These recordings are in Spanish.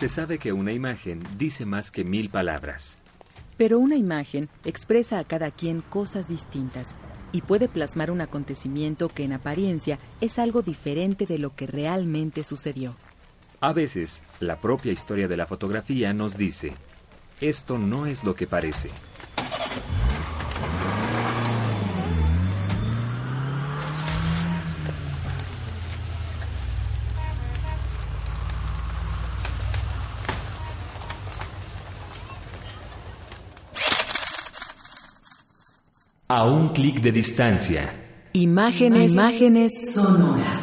Se sabe que una imagen dice más que mil palabras. Pero una imagen expresa a cada quien cosas distintas y puede plasmar un acontecimiento que en apariencia es algo diferente de lo que realmente sucedió. A veces, la propia historia de la fotografía nos dice, esto no es lo que parece. A un clic de distancia. Imágenes, imágenes sonoras.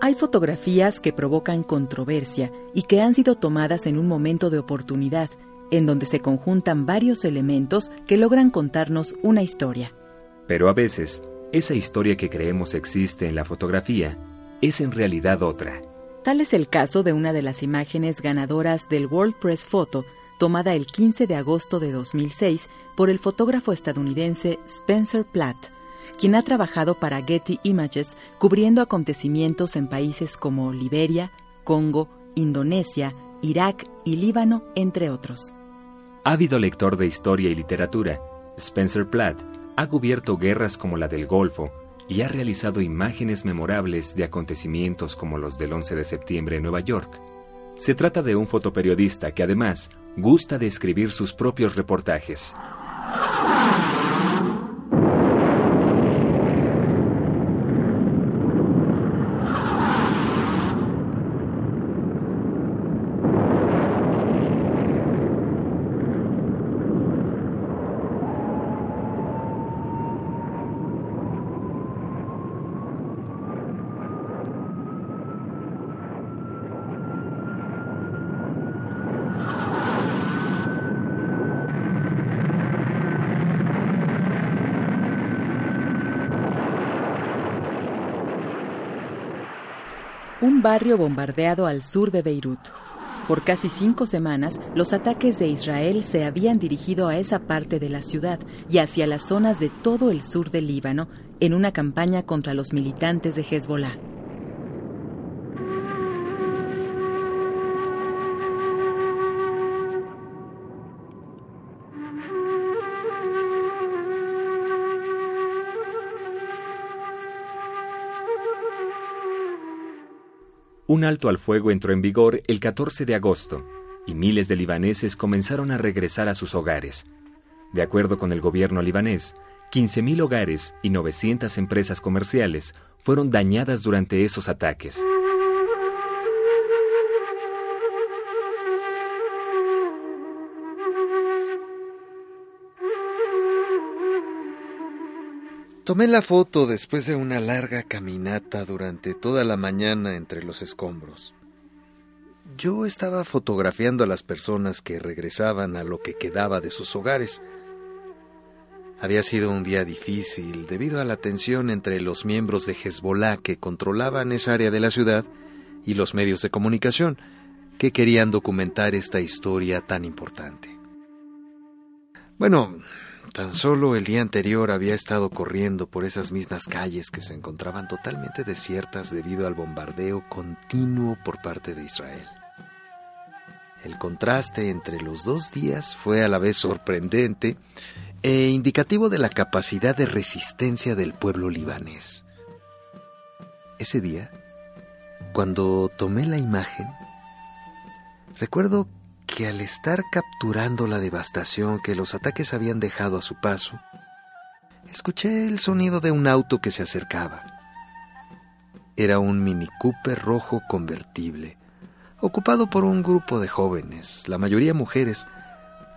Hay fotografías que provocan controversia y que han sido tomadas en un momento de oportunidad, en donde se conjuntan varios elementos que logran contarnos una historia. Pero a veces, esa historia que creemos existe en la fotografía es en realidad otra. Tal es el caso de una de las imágenes ganadoras del World Press Photo, tomada el 15 de agosto de 2006 por el fotógrafo estadounidense Spencer Platt, quien ha trabajado para Getty Images cubriendo acontecimientos en países como Liberia, Congo, Indonesia, Irak y Líbano, entre otros. Ávido lector de historia y literatura, Spencer Platt ha cubierto guerras como la del Golfo, y ha realizado imágenes memorables de acontecimientos como los del 11 de septiembre en Nueva York. Se trata de un fotoperiodista que además gusta de escribir sus propios reportajes. Un barrio bombardeado al sur de Beirut. Por casi cinco semanas, los ataques de Israel se habían dirigido a esa parte de la ciudad y hacia las zonas de todo el sur del Líbano en una campaña contra los militantes de Hezbollah. Un alto al fuego entró en vigor el 14 de agosto y miles de libaneses comenzaron a regresar a sus hogares. De acuerdo con el gobierno libanés, 15.000 hogares y 900 empresas comerciales fueron dañadas durante esos ataques. Tomé la foto después de una larga caminata durante toda la mañana entre los escombros. Yo estaba fotografiando a las personas que regresaban a lo que quedaba de sus hogares. Había sido un día difícil debido a la tensión entre los miembros de Hezbollah que controlaban esa área de la ciudad y los medios de comunicación que querían documentar esta historia tan importante. Bueno, Tan solo el día anterior había estado corriendo por esas mismas calles que se encontraban totalmente desiertas debido al bombardeo continuo por parte de Israel. El contraste entre los dos días fue a la vez sorprendente e indicativo de la capacidad de resistencia del pueblo libanés. Ese día, cuando tomé la imagen, recuerdo que al estar capturando la devastación que los ataques habían dejado a su paso, escuché el sonido de un auto que se acercaba. Era un Mini Cooper rojo convertible, ocupado por un grupo de jóvenes, la mayoría mujeres,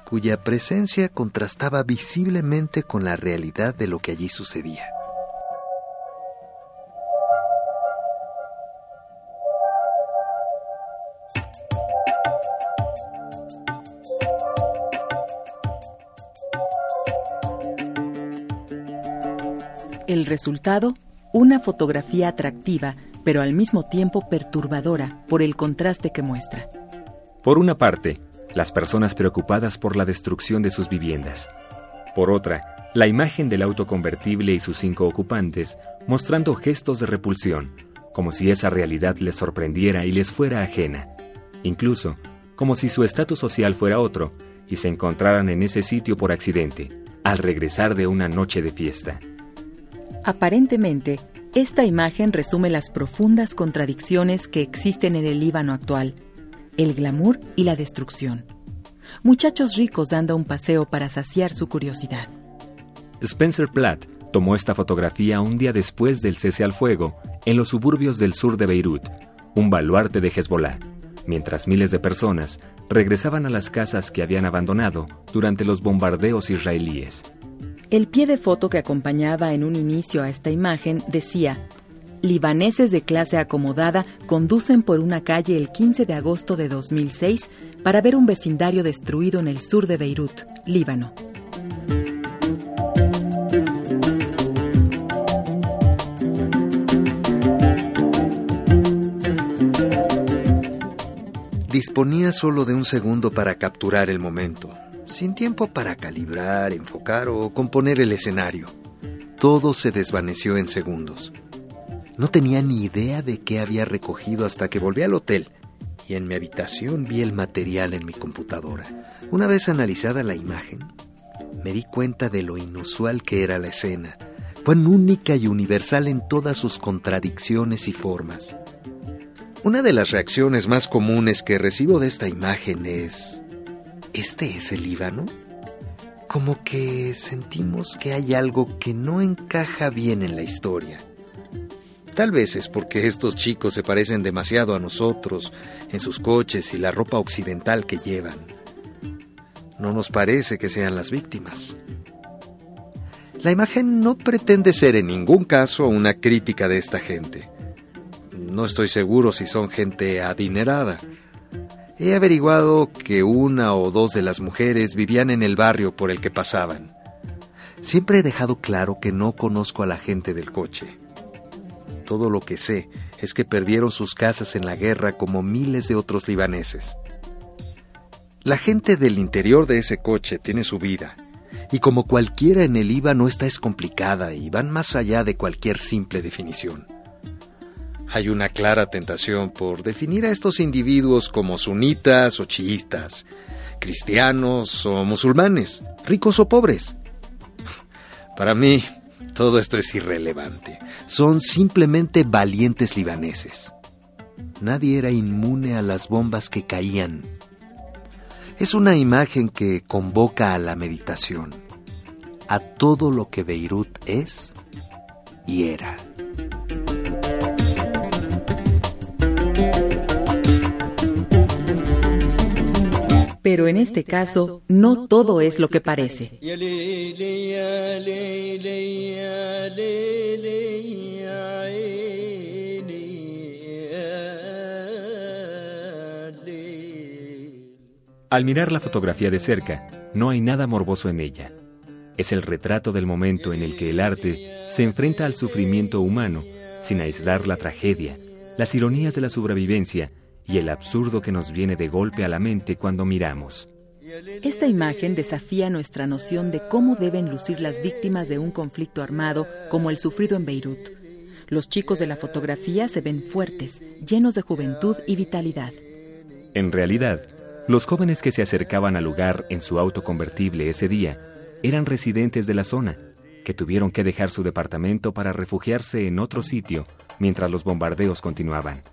cuya presencia contrastaba visiblemente con la realidad de lo que allí sucedía. Resultado, una fotografía atractiva, pero al mismo tiempo perturbadora por el contraste que muestra. Por una parte, las personas preocupadas por la destrucción de sus viviendas. Por otra, la imagen del auto convertible y sus cinco ocupantes mostrando gestos de repulsión, como si esa realidad les sorprendiera y les fuera ajena, incluso como si su estatus social fuera otro y se encontraran en ese sitio por accidente, al regresar de una noche de fiesta. Aparentemente, esta imagen resume las profundas contradicciones que existen en el Líbano actual, el glamour y la destrucción. Muchachos ricos dando un paseo para saciar su curiosidad. Spencer Platt tomó esta fotografía un día después del cese al fuego en los suburbios del sur de Beirut, un baluarte de Hezbollah, mientras miles de personas regresaban a las casas que habían abandonado durante los bombardeos israelíes. El pie de foto que acompañaba en un inicio a esta imagen decía, Libaneses de clase acomodada conducen por una calle el 15 de agosto de 2006 para ver un vecindario destruido en el sur de Beirut, Líbano. Disponía solo de un segundo para capturar el momento, sin tiempo para calibrar, enfocar o componer el escenario. Todo se desvaneció en segundos. No tenía ni idea de qué había recogido hasta que volví al hotel y en mi habitación vi el material en mi computadora. Una vez analizada la imagen, me di cuenta de lo inusual que era la escena, cuán única y universal en todas sus contradicciones y formas. Una de las reacciones más comunes que recibo de esta imagen es, ¿este es el Líbano? Como que sentimos que hay algo que no encaja bien en la historia. Tal vez es porque estos chicos se parecen demasiado a nosotros en sus coches y la ropa occidental que llevan. No nos parece que sean las víctimas. La imagen no pretende ser en ningún caso una crítica de esta gente no estoy seguro si son gente adinerada. He averiguado que una o dos de las mujeres vivían en el barrio por el que pasaban. Siempre he dejado claro que no conozco a la gente del coche. Todo lo que sé es que perdieron sus casas en la guerra como miles de otros libaneses. La gente del interior de ese coche tiene su vida, y como cualquiera en el IVA no está es complicada y van más allá de cualquier simple definición. Hay una clara tentación por definir a estos individuos como sunitas o chiitas, cristianos o musulmanes, ricos o pobres. Para mí, todo esto es irrelevante. Son simplemente valientes libaneses. Nadie era inmune a las bombas que caían. Es una imagen que convoca a la meditación, a todo lo que Beirut es y era. Pero en este caso, no todo es lo que parece. Al mirar la fotografía de cerca, no hay nada morboso en ella. Es el retrato del momento en el que el arte se enfrenta al sufrimiento humano sin aislar la tragedia, las ironías de la sobrevivencia y el absurdo que nos viene de golpe a la mente cuando miramos. Esta imagen desafía nuestra noción de cómo deben lucir las víctimas de un conflicto armado como el sufrido en Beirut. Los chicos de la fotografía se ven fuertes, llenos de juventud y vitalidad. En realidad, los jóvenes que se acercaban al lugar en su auto convertible ese día eran residentes de la zona, que tuvieron que dejar su departamento para refugiarse en otro sitio mientras los bombardeos continuaban.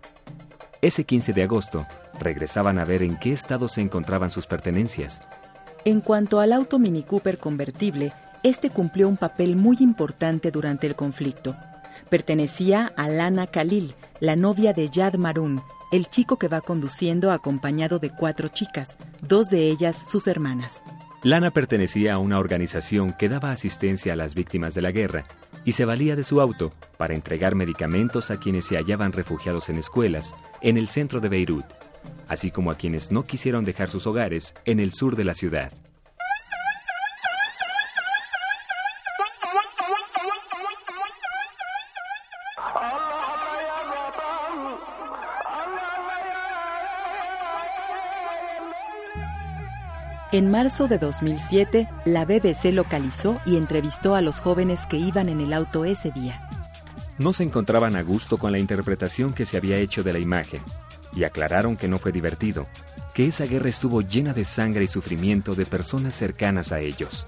Ese 15 de agosto, regresaban a ver en qué estado se encontraban sus pertenencias. En cuanto al auto Mini Cooper convertible, este cumplió un papel muy importante durante el conflicto. Pertenecía a Lana Khalil, la novia de Yad Marun, el chico que va conduciendo acompañado de cuatro chicas, dos de ellas sus hermanas. Lana pertenecía a una organización que daba asistencia a las víctimas de la guerra y se valía de su auto para entregar medicamentos a quienes se hallaban refugiados en escuelas en el centro de Beirut, así como a quienes no quisieron dejar sus hogares en el sur de la ciudad. En marzo de 2007, la BBC localizó y entrevistó a los jóvenes que iban en el auto ese día. No se encontraban a gusto con la interpretación que se había hecho de la imagen y aclararon que no fue divertido, que esa guerra estuvo llena de sangre y sufrimiento de personas cercanas a ellos.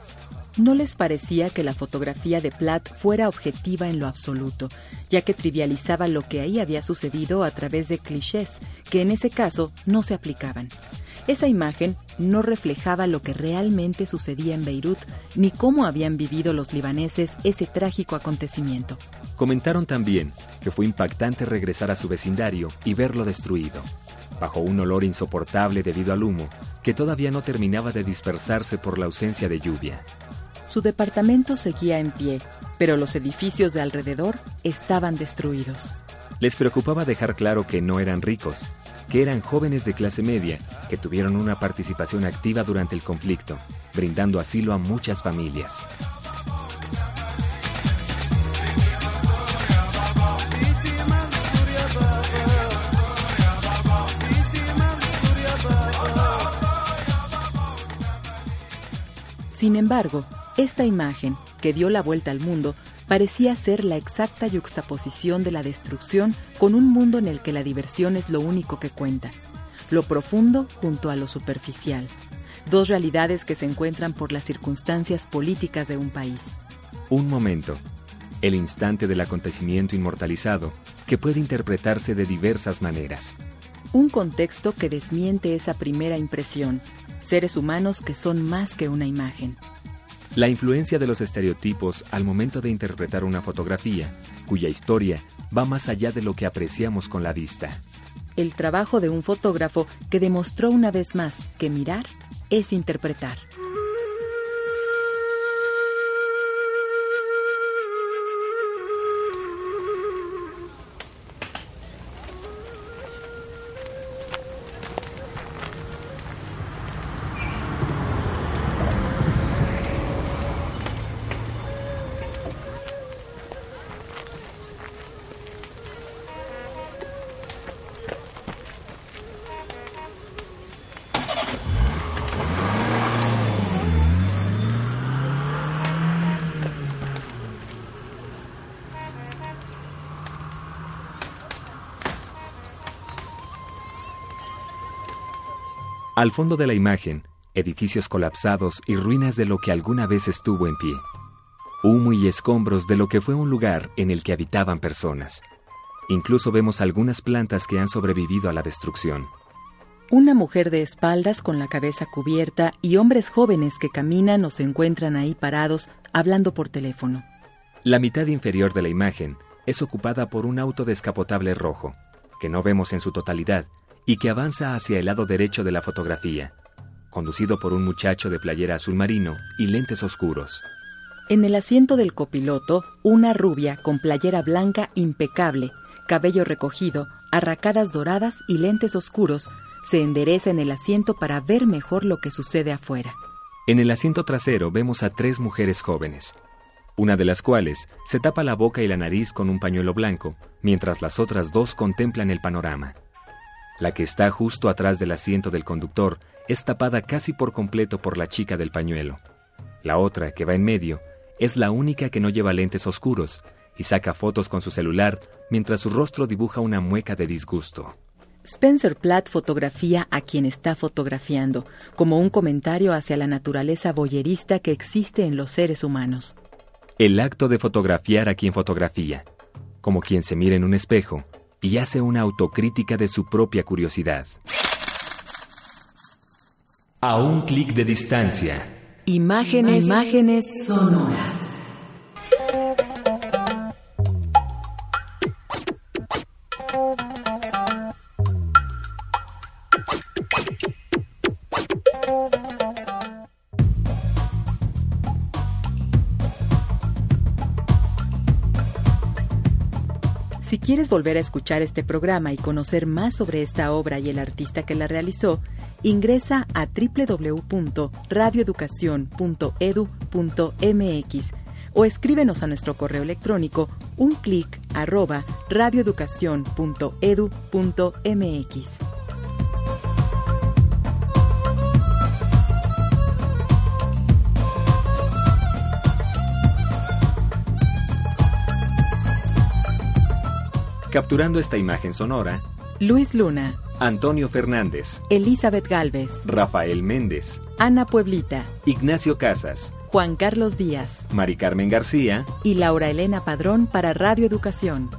No les parecía que la fotografía de Platt fuera objetiva en lo absoluto, ya que trivializaba lo que ahí había sucedido a través de clichés que en ese caso no se aplicaban. Esa imagen no reflejaba lo que realmente sucedía en Beirut ni cómo habían vivido los libaneses ese trágico acontecimiento. Comentaron también que fue impactante regresar a su vecindario y verlo destruido, bajo un olor insoportable debido al humo que todavía no terminaba de dispersarse por la ausencia de lluvia. Su departamento seguía en pie, pero los edificios de alrededor estaban destruidos. Les preocupaba dejar claro que no eran ricos, que eran jóvenes de clase media que tuvieron una participación activa durante el conflicto, brindando asilo a muchas familias. Sin embargo, esta imagen, que dio la vuelta al mundo, parecía ser la exacta yuxtaposición de la destrucción con un mundo en el que la diversión es lo único que cuenta, lo profundo junto a lo superficial, dos realidades que se encuentran por las circunstancias políticas de un país. Un momento, el instante del acontecimiento inmortalizado, que puede interpretarse de diversas maneras. Un contexto que desmiente esa primera impresión, seres humanos que son más que una imagen. La influencia de los estereotipos al momento de interpretar una fotografía, cuya historia va más allá de lo que apreciamos con la vista. El trabajo de un fotógrafo que demostró una vez más que mirar es interpretar. Al fondo de la imagen, edificios colapsados y ruinas de lo que alguna vez estuvo en pie. Humo y escombros de lo que fue un lugar en el que habitaban personas. Incluso vemos algunas plantas que han sobrevivido a la destrucción. Una mujer de espaldas con la cabeza cubierta y hombres jóvenes que caminan o se encuentran ahí parados hablando por teléfono. La mitad inferior de la imagen es ocupada por un auto descapotable rojo, que no vemos en su totalidad, y que avanza hacia el lado derecho de la fotografía, conducido por un muchacho de playera azul marino y lentes oscuros. En el asiento del copiloto, una rubia con playera blanca impecable, cabello recogido, arracadas doradas y lentes oscuros, se endereza en el asiento para ver mejor lo que sucede afuera. En el asiento trasero vemos a tres mujeres jóvenes, una de las cuales se tapa la boca y la nariz con un pañuelo blanco, mientras las otras dos contemplan el panorama. La que está justo atrás del asiento del conductor es tapada casi por completo por la chica del pañuelo. La otra, que va en medio, es la única que no lleva lentes oscuros y saca fotos con su celular mientras su rostro dibuja una mueca de disgusto. Spencer Platt fotografía a quien está fotografiando, como un comentario hacia la naturaleza boyerista que existe en los seres humanos. El acto de fotografiar a quien fotografía, como quien se mira en un espejo, y hace una autocrítica de su propia curiosidad. A un clic de distancia. Imágenes, imágenes sonoras. Quieres volver a escuchar este programa y conocer más sobre esta obra y el artista que la realizó, ingresa a www.radioeducacion.edu.mx o escríbenos a nuestro correo electrónico un clic arroba radioeducacion.edu.mx. Capturando esta imagen sonora, Luis Luna, Antonio Fernández, Elizabeth Galvez, Rafael Méndez, Ana Pueblita, Ignacio Casas, Juan Carlos Díaz Mari Carmen García y Laura Elena Padrón para Radio Educación.